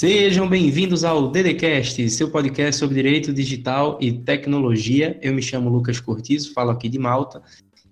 Sejam bem-vindos ao DDCast, seu podcast sobre direito digital e tecnologia. Eu me chamo Lucas Cortizo, falo aqui de Malta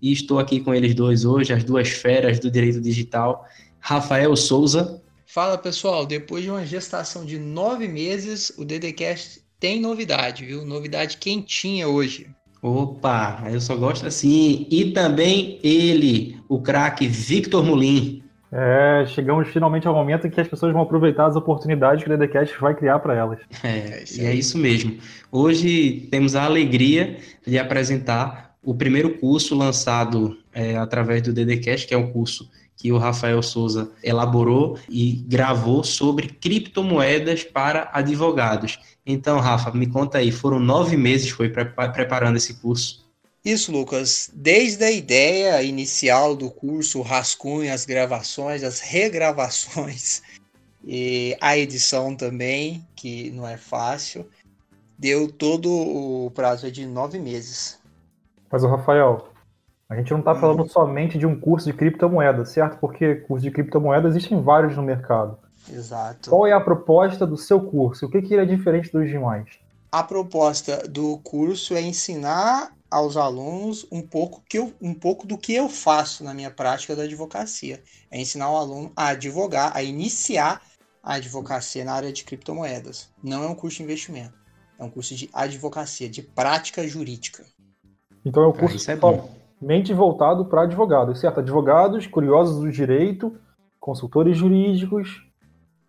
e estou aqui com eles dois hoje, as duas feras do direito digital, Rafael Souza. Fala pessoal, depois de uma gestação de nove meses, o DDCast tem novidade, viu? Novidade quentinha hoje. Opa, eu só gosto assim. E também ele, o craque Victor Mulim. É, chegamos finalmente ao momento em que as pessoas vão aproveitar as oportunidades que o DDCast vai criar para elas. É, e é isso mesmo. Hoje temos a alegria de apresentar o primeiro curso lançado é, através do DDCast, que é um curso que o Rafael Souza elaborou e gravou sobre criptomoedas para advogados. Então, Rafa, me conta aí, foram nove meses foi preparando esse curso. Isso, Lucas. Desde a ideia inicial do curso, o rascunho, as gravações, as regravações e a edição também, que não é fácil, deu todo o prazo de nove meses. Mas, o Rafael, a gente não está hum. falando somente de um curso de criptomoeda, certo? Porque curso de criptomoeda existem vários no mercado. Exato. Qual é a proposta do seu curso? O que, que ele é diferente dos demais? A proposta do curso é ensinar aos alunos um pouco, que eu, um pouco do que eu faço na minha prática da advocacia. É ensinar o aluno a advogar, a iniciar a advocacia na área de criptomoedas. Não é um curso de investimento, é um curso de advocacia, de prática jurídica. Então é um curso ah, é somente voltado para advogados, certo? Advogados, curiosos do direito, consultores jurídicos,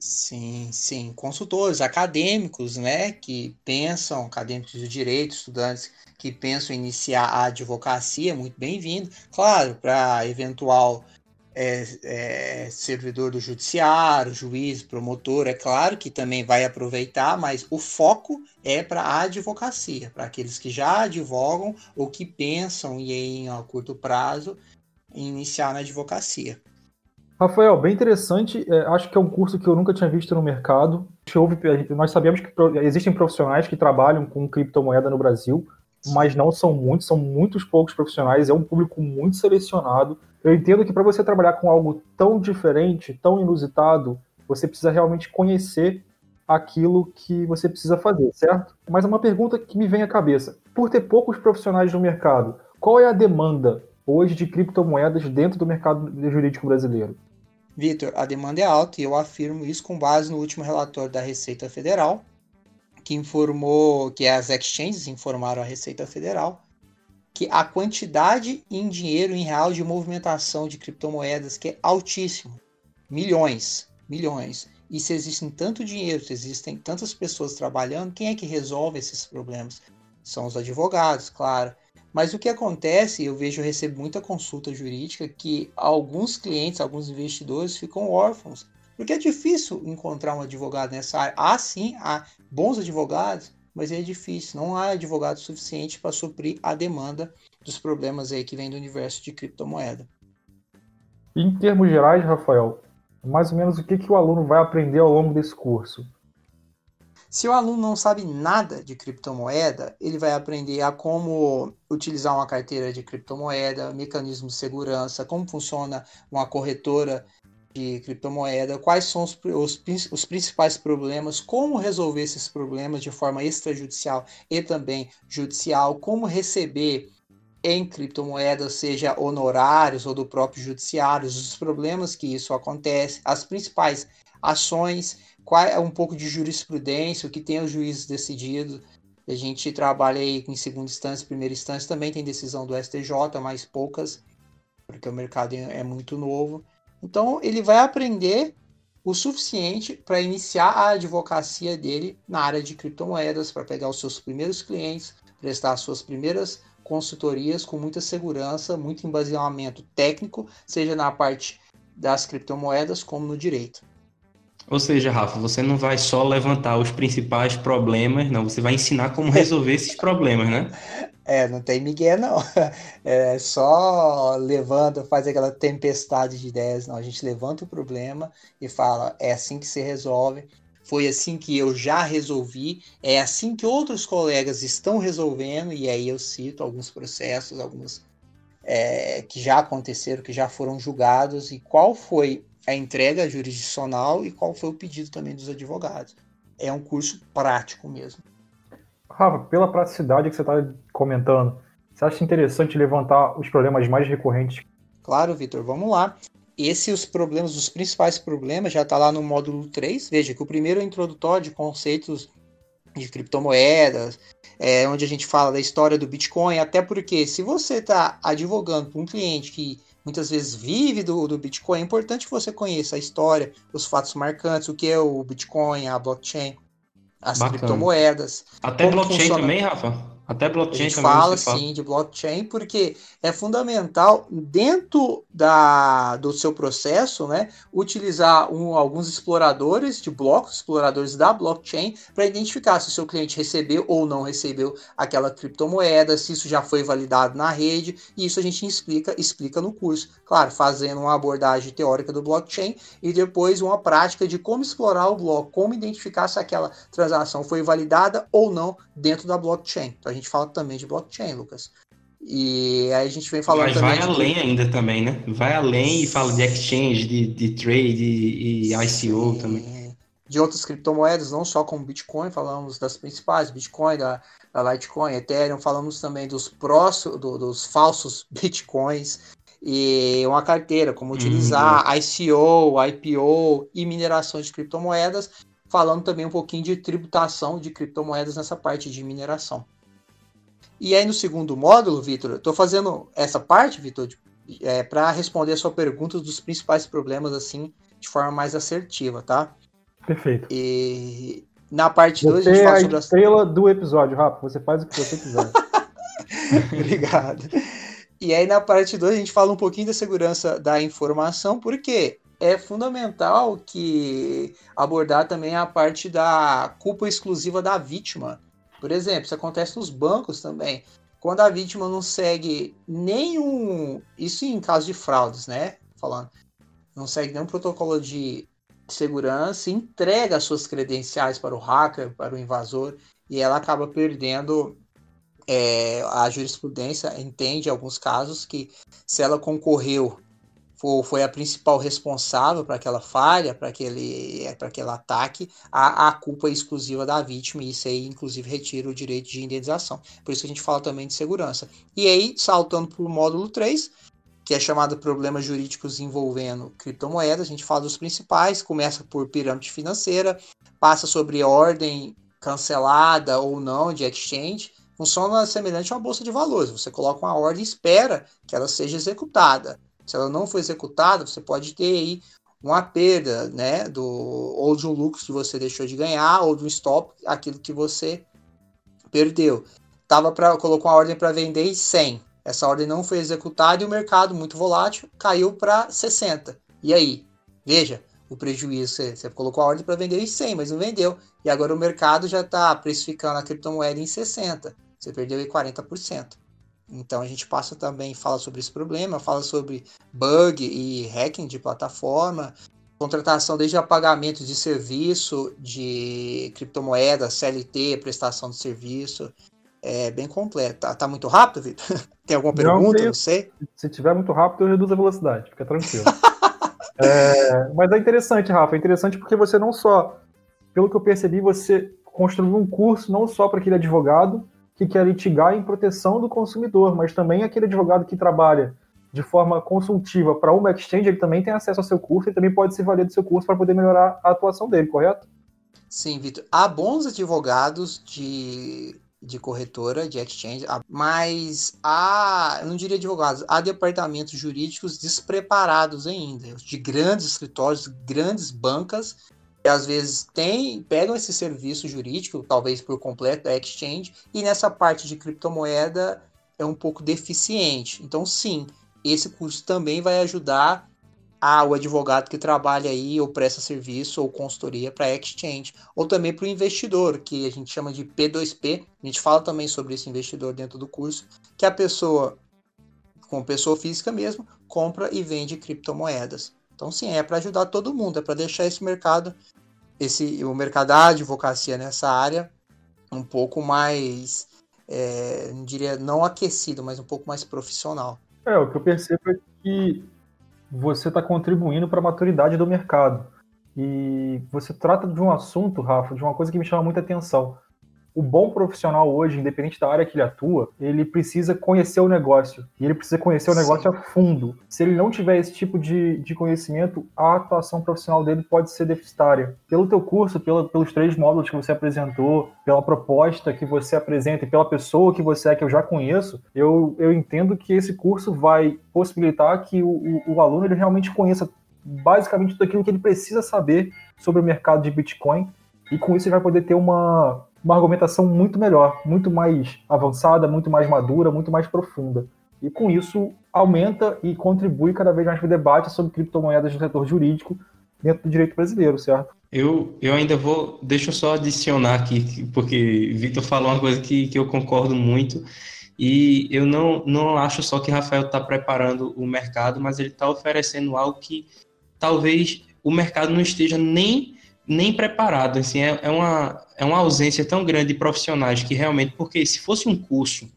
Sim, sim. Consultores acadêmicos, né, que pensam, acadêmicos do direito, estudantes que pensam iniciar a advocacia, muito bem-vindo. Claro, para eventual é, é, servidor do judiciário, juiz, promotor, é claro que também vai aproveitar, mas o foco é para a advocacia, para aqueles que já advogam ou que pensam em, em a curto prazo, iniciar na advocacia. Rafael, bem interessante. É, acho que é um curso que eu nunca tinha visto no mercado. Nós sabemos que existem profissionais que trabalham com criptomoeda no Brasil, mas não são muitos, são muitos poucos profissionais. É um público muito selecionado. Eu entendo que para você trabalhar com algo tão diferente, tão inusitado, você precisa realmente conhecer aquilo que você precisa fazer, certo? Mas uma pergunta que me vem à cabeça. Por ter poucos profissionais no mercado, qual é a demanda hoje de criptomoedas dentro do mercado jurídico brasileiro? Vitor, a demanda é alta e eu afirmo isso com base no último relatório da Receita Federal, que informou que as exchanges informaram a Receita Federal que a quantidade em dinheiro em real de movimentação de criptomoedas que é altíssimo, milhões, milhões. E se existem tanto dinheiro, se existem tantas pessoas trabalhando, quem é que resolve esses problemas? São os advogados, claro. Mas o que acontece, eu vejo, eu recebo muita consulta jurídica que alguns clientes, alguns investidores ficam órfãos, porque é difícil encontrar um advogado nessa área. Há sim, há bons advogados, mas é difícil, não há advogado suficiente para suprir a demanda dos problemas aí que vem do universo de criptomoeda. Em termos gerais, Rafael, mais ou menos o que, que o aluno vai aprender ao longo desse curso? Se o aluno não sabe nada de criptomoeda, ele vai aprender a como utilizar uma carteira de criptomoeda, mecanismos de segurança, como funciona uma corretora de criptomoeda, quais são os, os, os, principais problemas, como resolver esses problemas de forma extrajudicial e também judicial, como receber em criptomoedas, seja honorários ou do próprio judiciário, os problemas que isso acontece, as principais ações qual é um pouco de jurisprudência, o que tem os juízes decidido. A gente trabalha aí em segunda instância, primeira instância, também tem decisão do STJ, mas poucas, porque o mercado é muito novo. Então, ele vai aprender o suficiente para iniciar a advocacia dele na área de criptomoedas, para pegar os seus primeiros clientes, prestar as suas primeiras consultorias com muita segurança, muito embasamento técnico, seja na parte das criptomoedas como no direito. Ou seja, Rafa, você não vai só levantar os principais problemas, não, você vai ensinar como resolver esses problemas, né? É, não tem migué, não. É só levanta, faz aquela tempestade de ideias. Não, a gente levanta o problema e fala, é assim que se resolve. Foi assim que eu já resolvi, é assim que outros colegas estão resolvendo, e aí eu cito alguns processos, alguns é, que já aconteceram, que já foram julgados, e qual foi a entrega jurisdicional e qual foi o pedido também dos advogados. É um curso prático mesmo. Rafa, pela praticidade que você está comentando, você acha interessante levantar os problemas mais recorrentes? Claro, Vitor, vamos lá. Esses os problemas, os principais problemas, já está lá no módulo 3. Veja que o primeiro é introdutório de conceitos de criptomoedas, é, onde a gente fala da história do Bitcoin, até porque se você está advogando para um cliente que muitas vezes vive do, do Bitcoin, é importante que você conheça a história, os fatos marcantes, o que é o Bitcoin, a blockchain, as Bacana. criptomoedas. Até blockchain funciona... também, Rafa? Até blockchain a gente fala, fala sim de blockchain porque é fundamental dentro da, do seu processo, né, utilizar um, alguns exploradores de blocos, exploradores da blockchain, para identificar se o seu cliente recebeu ou não recebeu aquela criptomoeda, se isso já foi validado na rede, e isso a gente explica, explica no curso. Claro, fazendo uma abordagem teórica do blockchain e depois uma prática de como explorar o bloco, como identificar se aquela transação foi validada ou não dentro da blockchain. Então a gente fala também de blockchain, Lucas. E aí a gente vem falando Mas também. vai além que... ainda também, né? Vai além e fala de exchange, de, de trade e, ICO Sim. também. De outras criptomoedas, não só como Bitcoin, falamos das principais, Bitcoin, da, da Litecoin, Ethereum, falamos também dos próximos, do, dos falsos Bitcoins e uma carteira, como utilizar uhum. ICO, IPO e mineração de criptomoedas, falando também um pouquinho de tributação de criptomoedas nessa parte de mineração. E aí no segundo módulo, Vitor, estou fazendo essa parte, Vitor, é, para responder a sua pergunta dos principais problemas assim de forma mais assertiva, tá? Perfeito. E na parte 2 a gente fala é a sobre a estrela do episódio, Rafa. Você faz o que você quiser. Obrigado. E aí na parte 2 a gente fala um pouquinho da segurança da informação, porque é fundamental que abordar também a parte da culpa exclusiva da vítima. Por exemplo, isso acontece nos bancos também. Quando a vítima não segue nenhum. Isso em caso de fraudes, né? Falando. Não segue nenhum protocolo de segurança, entrega suas credenciais para o hacker, para o invasor, e ela acaba perdendo é, a jurisprudência entende alguns casos que se ela concorreu foi, a principal responsável para aquela falha, para aquele, para aquele ataque, a, a culpa é exclusiva da vítima, e isso aí, inclusive, retira o direito de indenização. Por isso que a gente fala também de segurança. E aí, saltando para o módulo 3, que é chamado Problemas Jurídicos Envolvendo Criptomoedas, a gente fala dos principais, começa por pirâmide financeira, passa sobre ordem cancelada ou não de exchange, funciona semelhante a uma bolsa de valores. Você coloca uma ordem e espera que ela seja executada. Se ela não for executada, você pode ter aí uma perda, né, do ou de um lucro que você deixou de ganhar ou de um stop, aquilo que você perdeu. Tava para colocou uma ordem para vender em 100. Essa ordem não foi executada e o mercado muito volátil caiu para 60. E aí? Veja, o prejuízo, você, você colocou a ordem para vender em 100, mas não vendeu. E agora o mercado já está precificando a criptomoeda em 60. Você perdeu aí 40%. Então a gente passa também, fala sobre esse problema, fala sobre bug e hacking de plataforma, contratação desde apagamento de serviço, de criptomoeda, CLT, prestação de serviço. É bem completo. Tá, tá muito rápido, Vitor? Tem alguma pergunta? Não, não sei. Se tiver muito rápido, eu reduzo a velocidade, fica tranquilo. é, mas é interessante, Rafa, é interessante porque você não só, pelo que eu percebi, você construiu um curso não só para aquele advogado, que quer litigar em proteção do consumidor, mas também aquele advogado que trabalha de forma consultiva para uma exchange, ele também tem acesso ao seu curso e também pode se valer do seu curso para poder melhorar a atuação dele, correto? Sim, Vitor. Há bons advogados de, de corretora, de exchange, mas há, eu não diria advogados, há departamentos jurídicos despreparados ainda, de grandes escritórios, grandes bancas às vezes tem, pegam esse serviço jurídico, talvez por completo, da exchange, e nessa parte de criptomoeda é um pouco deficiente. Então, sim, esse curso também vai ajudar ao advogado que trabalha aí ou presta serviço ou consultoria para exchange, ou também para o investidor, que a gente chama de P2P. A gente fala também sobre esse investidor dentro do curso, que a pessoa, com pessoa física mesmo, compra e vende criptomoedas. Então, sim, é para ajudar todo mundo, é para deixar esse mercado, esse o mercado da advocacia nessa área um pouco mais, é, não diria não aquecido, mas um pouco mais profissional. É, o que eu percebo é que você está contribuindo para a maturidade do mercado. E você trata de um assunto, Rafa, de uma coisa que me chama muita atenção o bom profissional hoje, independente da área que ele atua, ele precisa conhecer o negócio. E ele precisa conhecer o negócio Sim. a fundo. Se ele não tiver esse tipo de, de conhecimento, a atuação profissional dele pode ser deficitária. Pelo teu curso, pela, pelos três módulos que você apresentou, pela proposta que você apresenta e pela pessoa que você é, que eu já conheço, eu, eu entendo que esse curso vai possibilitar que o, o, o aluno ele realmente conheça basicamente tudo aquilo que ele precisa saber sobre o mercado de Bitcoin e com isso ele vai poder ter uma, uma argumentação muito melhor, muito mais avançada, muito mais madura, muito mais profunda. E com isso aumenta e contribui cada vez mais para o debate sobre criptomoedas no setor jurídico dentro do direito brasileiro, certo? Eu, eu ainda vou, deixa eu só adicionar aqui, porque Vitor falou uma coisa que, que eu concordo muito, e eu não, não acho só que Rafael está preparando o mercado, mas ele está oferecendo algo que talvez o mercado não esteja nem nem preparado, assim, é, é, uma, é uma ausência tão grande de profissionais que realmente, porque se fosse um curso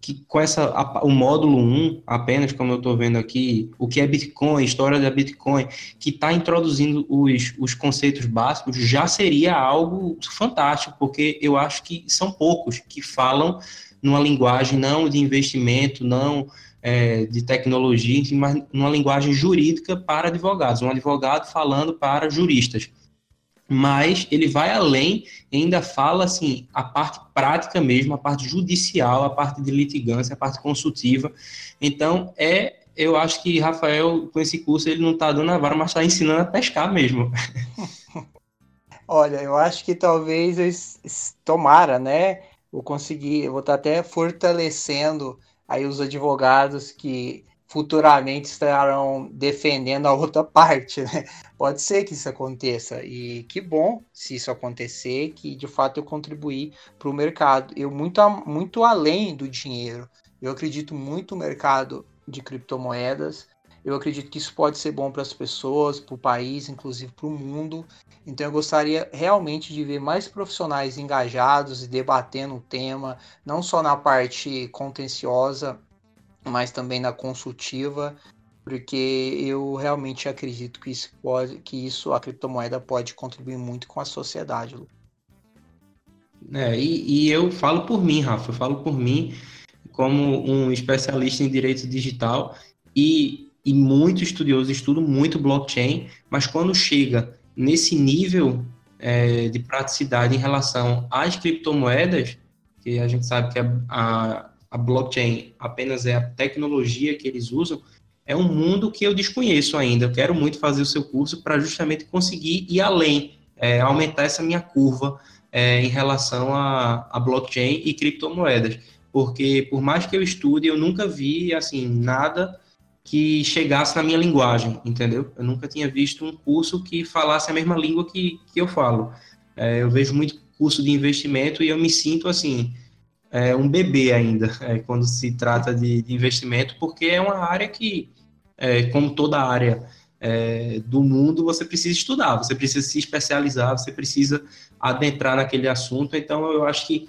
que com essa a, o módulo 1, apenas como eu estou vendo aqui, o que é Bitcoin, história da Bitcoin, que está introduzindo os, os conceitos básicos, já seria algo fantástico, porque eu acho que são poucos que falam numa linguagem não de investimento, não é, de tecnologia, mas numa linguagem jurídica para advogados, um advogado falando para juristas mas ele vai além ainda fala assim a parte prática mesmo, a parte judicial, a parte de litigância, a parte consultiva. Então é, eu acho que Rafael com esse curso ele não está dando a vara, mas está ensinando a pescar mesmo. Olha, eu acho que talvez eu tomara, né? Vou conseguir, eu vou estar tá até fortalecendo aí os advogados que futuramente estarão defendendo a outra parte, né? Pode ser que isso aconteça e que bom se isso acontecer, que de fato eu contribuir para o mercado. Eu muito, muito além do dinheiro. Eu acredito muito no mercado de criptomoedas. Eu acredito que isso pode ser bom para as pessoas, para o país, inclusive para o mundo. Então eu gostaria realmente de ver mais profissionais engajados e debatendo o tema, não só na parte contenciosa, mas também na consultiva, porque eu realmente acredito que isso pode, que isso a criptomoeda pode contribuir muito com a sociedade. Lu. É, e, e, eu falo por mim, Rafa, eu falo por mim como um especialista em direito digital e, e muito estudioso, estudo muito blockchain, mas quando chega nesse nível é, de praticidade em relação às criptomoedas, que a gente sabe que a, a a blockchain apenas é a tecnologia que eles usam, é um mundo que eu desconheço ainda. Eu quero muito fazer o seu curso para justamente conseguir ir além, é, aumentar essa minha curva é, em relação a, a blockchain e criptomoedas. Porque por mais que eu estude, eu nunca vi assim nada que chegasse na minha linguagem, entendeu? Eu nunca tinha visto um curso que falasse a mesma língua que, que eu falo. É, eu vejo muito curso de investimento e eu me sinto assim, é, um bebê ainda é, quando se trata de, de, investimento, porque é uma área que, é, como toda área é, do mundo, você precisa estudar, você precisa se especializar, você precisa adentrar naquele assunto. Então, eu acho que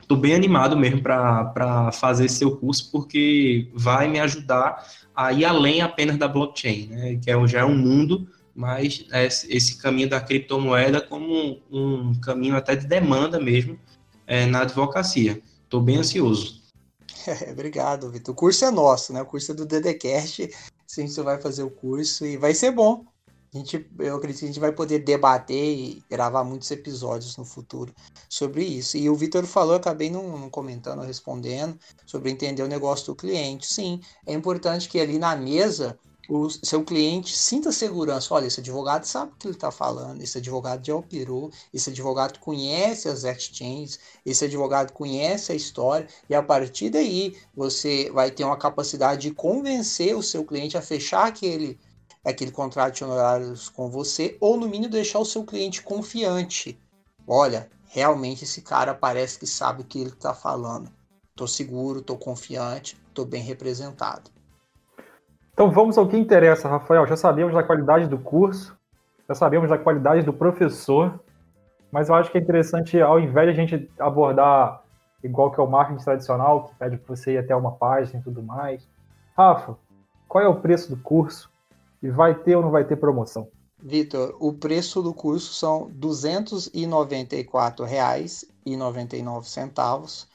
estou bem animado mesmo para fazer seu curso, porque vai me ajudar a ir além apenas da blockchain, né, que é, já é um mundo mas esse caminho da criptomoeda como um caminho até de demanda mesmo, é, na advocacia. Estou bem ansioso. Obrigado, Vitor. O curso é nosso, né? O curso é do DDCast. Sim, você vai fazer o curso e vai ser bom. A gente, eu acredito que a gente vai poder debater e gravar muitos episódios no futuro sobre isso. E o Vitor falou, eu acabei não, não comentando, respondendo, sobre entender o negócio do cliente. Sim, é importante que ali na mesa o seu cliente sinta segurança. Olha, esse advogado sabe o que ele está falando, esse advogado já operou, esse advogado conhece as exchanges, esse advogado conhece a história, e a partir daí você vai ter uma capacidade de convencer o seu cliente a fechar aquele, aquele contrato de honorários com você, ou no mínimo deixar o seu cliente confiante. Olha, realmente esse cara parece que sabe o que ele está falando. Estou seguro, estou confiante, estou bem representado. Então vamos ao que interessa, Rafael. Já sabemos da qualidade do curso, já sabemos da qualidade do professor, mas eu acho que é interessante, ao invés de a gente abordar igual que é o marketing tradicional, que pede para você ir até uma página e tudo mais. Rafa, qual é o preço do curso e vai ter ou não vai ter promoção? Vitor, o preço do curso são R$ 294,99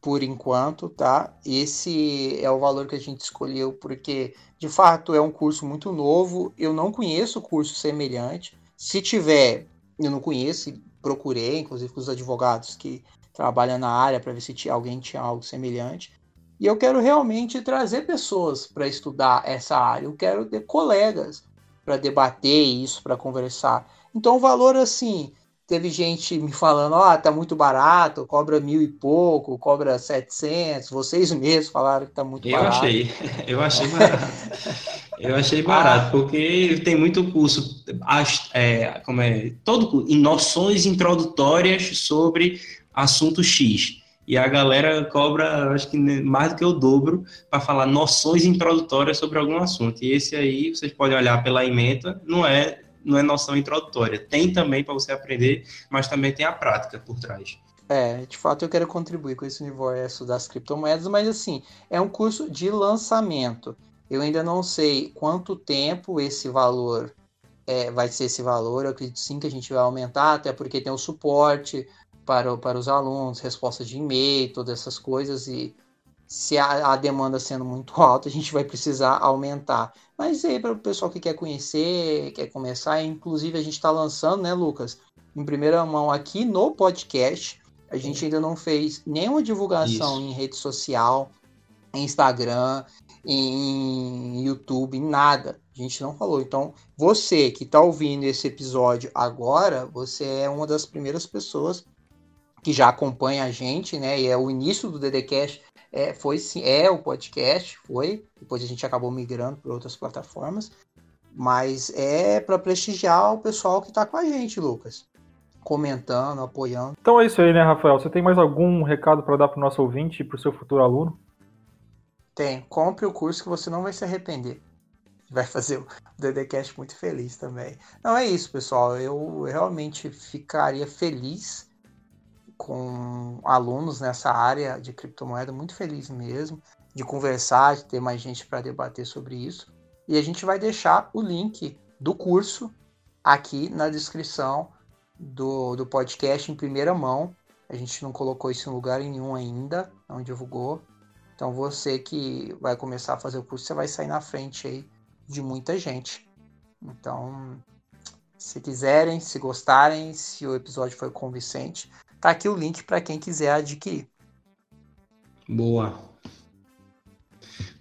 por enquanto, tá? Esse é o valor que a gente escolheu porque, de fato, é um curso muito novo. Eu não conheço curso semelhante. Se tiver, eu não conheço, procurei, inclusive com os advogados que trabalham na área para ver se alguém tinha algo semelhante. E eu quero realmente trazer pessoas para estudar essa área. Eu quero ter colegas para debater isso, para conversar. Então, o valor assim, teve gente me falando, ó, oh, tá muito barato, cobra mil e pouco, cobra 700. Vocês mesmos falaram que tá muito eu barato. Achei, eu achei barato. eu achei barato, porque tem muito curso, é, como é, todo em noções introdutórias sobre assunto X. E a galera cobra, acho que mais do que o dobro, para falar noções introdutórias sobre algum assunto. E esse aí, vocês podem olhar pela ementa, não é, não é noção introdutória. Tem também para você aprender, mas também tem a prática por trás. É, de fato eu quero contribuir com esse universo das criptomoedas, mas assim, é um curso de lançamento. Eu ainda não sei quanto tempo esse valor é, vai ser esse valor. Eu acredito sim que a gente vai aumentar, até porque tem o suporte, para, para os alunos, respostas de e-mail, todas essas coisas, e se a, a, demanda sendo muito alta, a gente vai precisar aumentar. Mas aí, para o pessoal que quer conhecer, quer começar, inclusive a gente está lançando, né, Lucas, em primeira mão aqui no podcast. A gente ainda não fez nenhuma divulgação Isso. em rede social, em Instagram, em YouTube, em nada. A gente não falou. Então, você que está ouvindo esse episódio agora, você é uma das primeiras pessoas que já acompanha a gente, né? E é o início do DDCast, é, foi sim, é o podcast, foi. Depois a gente acabou migrando para outras plataformas. Mas é para prestigiar o pessoal que está com a gente, Lucas. Comentando, apoiando. Então é isso aí, né, Rafael? Você tem mais algum recado para dar para o nosso ouvinte e para o seu futuro aluno? Tem. Compre o curso que você não vai se arrepender. Vai fazer o DDCast muito feliz também. Não, é isso, pessoal. Eu realmente ficaria feliz com alunos nessa área de criptomoeda, muito feliz mesmo de conversar, de ter mais gente para debater sobre isso. E a gente vai deixar o link do curso aqui na descrição do, do podcast em primeira mão. A gente não colocou isso em lugar nenhum ainda, não divulgou. Então você que vai começar a fazer o curso, você vai sair na frente aí de muita gente. Então, se quiserem, se gostarem, se o episódio foi convincente, Tá aqui o link para quem quiser adquirir. Boa.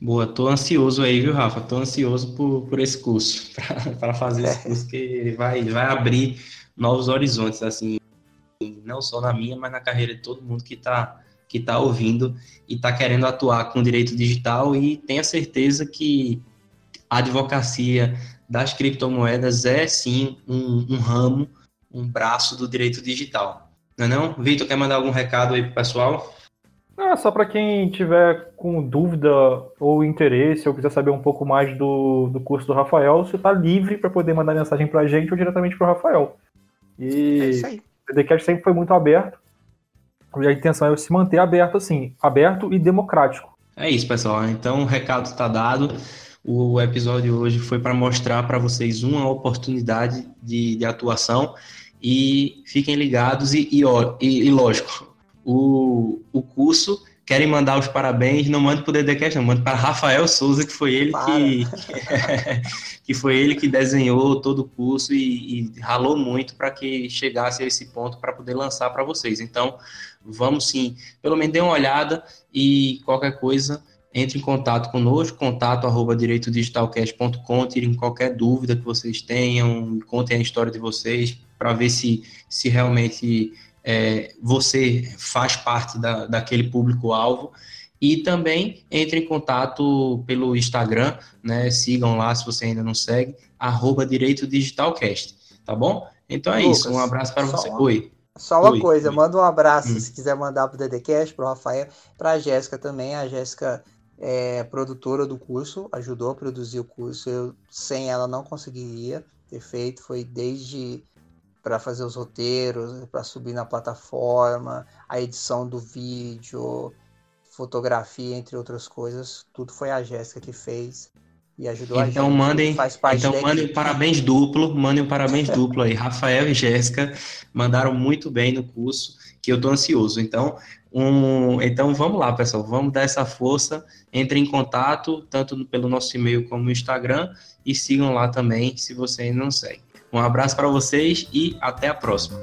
Boa, tô ansioso aí, viu, Rafa? Tô ansioso por, por esse curso, para fazer esse curso que vai, vai abrir novos horizontes, assim, não só na minha, mas na carreira de todo mundo que está que tá ouvindo e está querendo atuar com direito digital e tenha certeza que a advocacia das criptomoedas é sim um, um ramo, um braço do direito digital. Não é não? Vitor, quer mandar algum recado aí pro pessoal? Ah, só para quem tiver com dúvida ou interesse ou quiser saber um pouco mais do, do curso do Rafael, você está livre para poder mandar mensagem para a gente ou diretamente para o Rafael. E é isso aí. o DDCast sempre foi muito aberto. E a intenção é se manter aberto assim, aberto e democrático. É isso, pessoal. Então o recado está dado. O episódio hoje foi para mostrar para vocês uma oportunidade de, de atuação e fiquem ligados e, e, e, e lógico, o, o curso querem mandar os parabéns, não mande para o DDCast, não, mande para Rafael Souza, que foi ele que, que foi ele que desenhou todo o curso e, e ralou muito para que chegasse a esse ponto para poder lançar para vocês. Então, vamos sim, pelo menos dê uma olhada e qualquer coisa, entre em contato conosco, contato arroba direitodigitalcast.com, tirem qualquer dúvida que vocês tenham, contem a história de vocês, para ver se, se realmente é, você faz parte da, daquele público-alvo. E também entre em contato pelo Instagram, né? Sigam lá se você ainda não segue, arroba Direito Digitalcast, tá bom? Então é Lucas, isso, um abraço para você. Uma, Oi. Só uma Oi. coisa, Oi. manda um abraço hum. se quiser mandar para o DDCast, para o Rafael, para a Jéssica também. A Jéssica é produtora do curso, ajudou a produzir o curso. Eu sem ela não conseguiria ter feito. Foi desde para fazer os roteiros, para subir na plataforma, a edição do vídeo, fotografia, entre outras coisas. Tudo foi a Jéssica que fez. e ajudou então, a gente. Mandem, então mandem um parabéns duplo, mandem um parabéns duplo aí. Rafael e Jéssica mandaram muito bem no curso, que eu estou ansioso. Então, um, então vamos lá, pessoal, vamos dar essa força. Entre em contato, tanto pelo nosso e-mail como no Instagram, e sigam lá também, se você ainda não segue. Um abraço para vocês e até a próxima.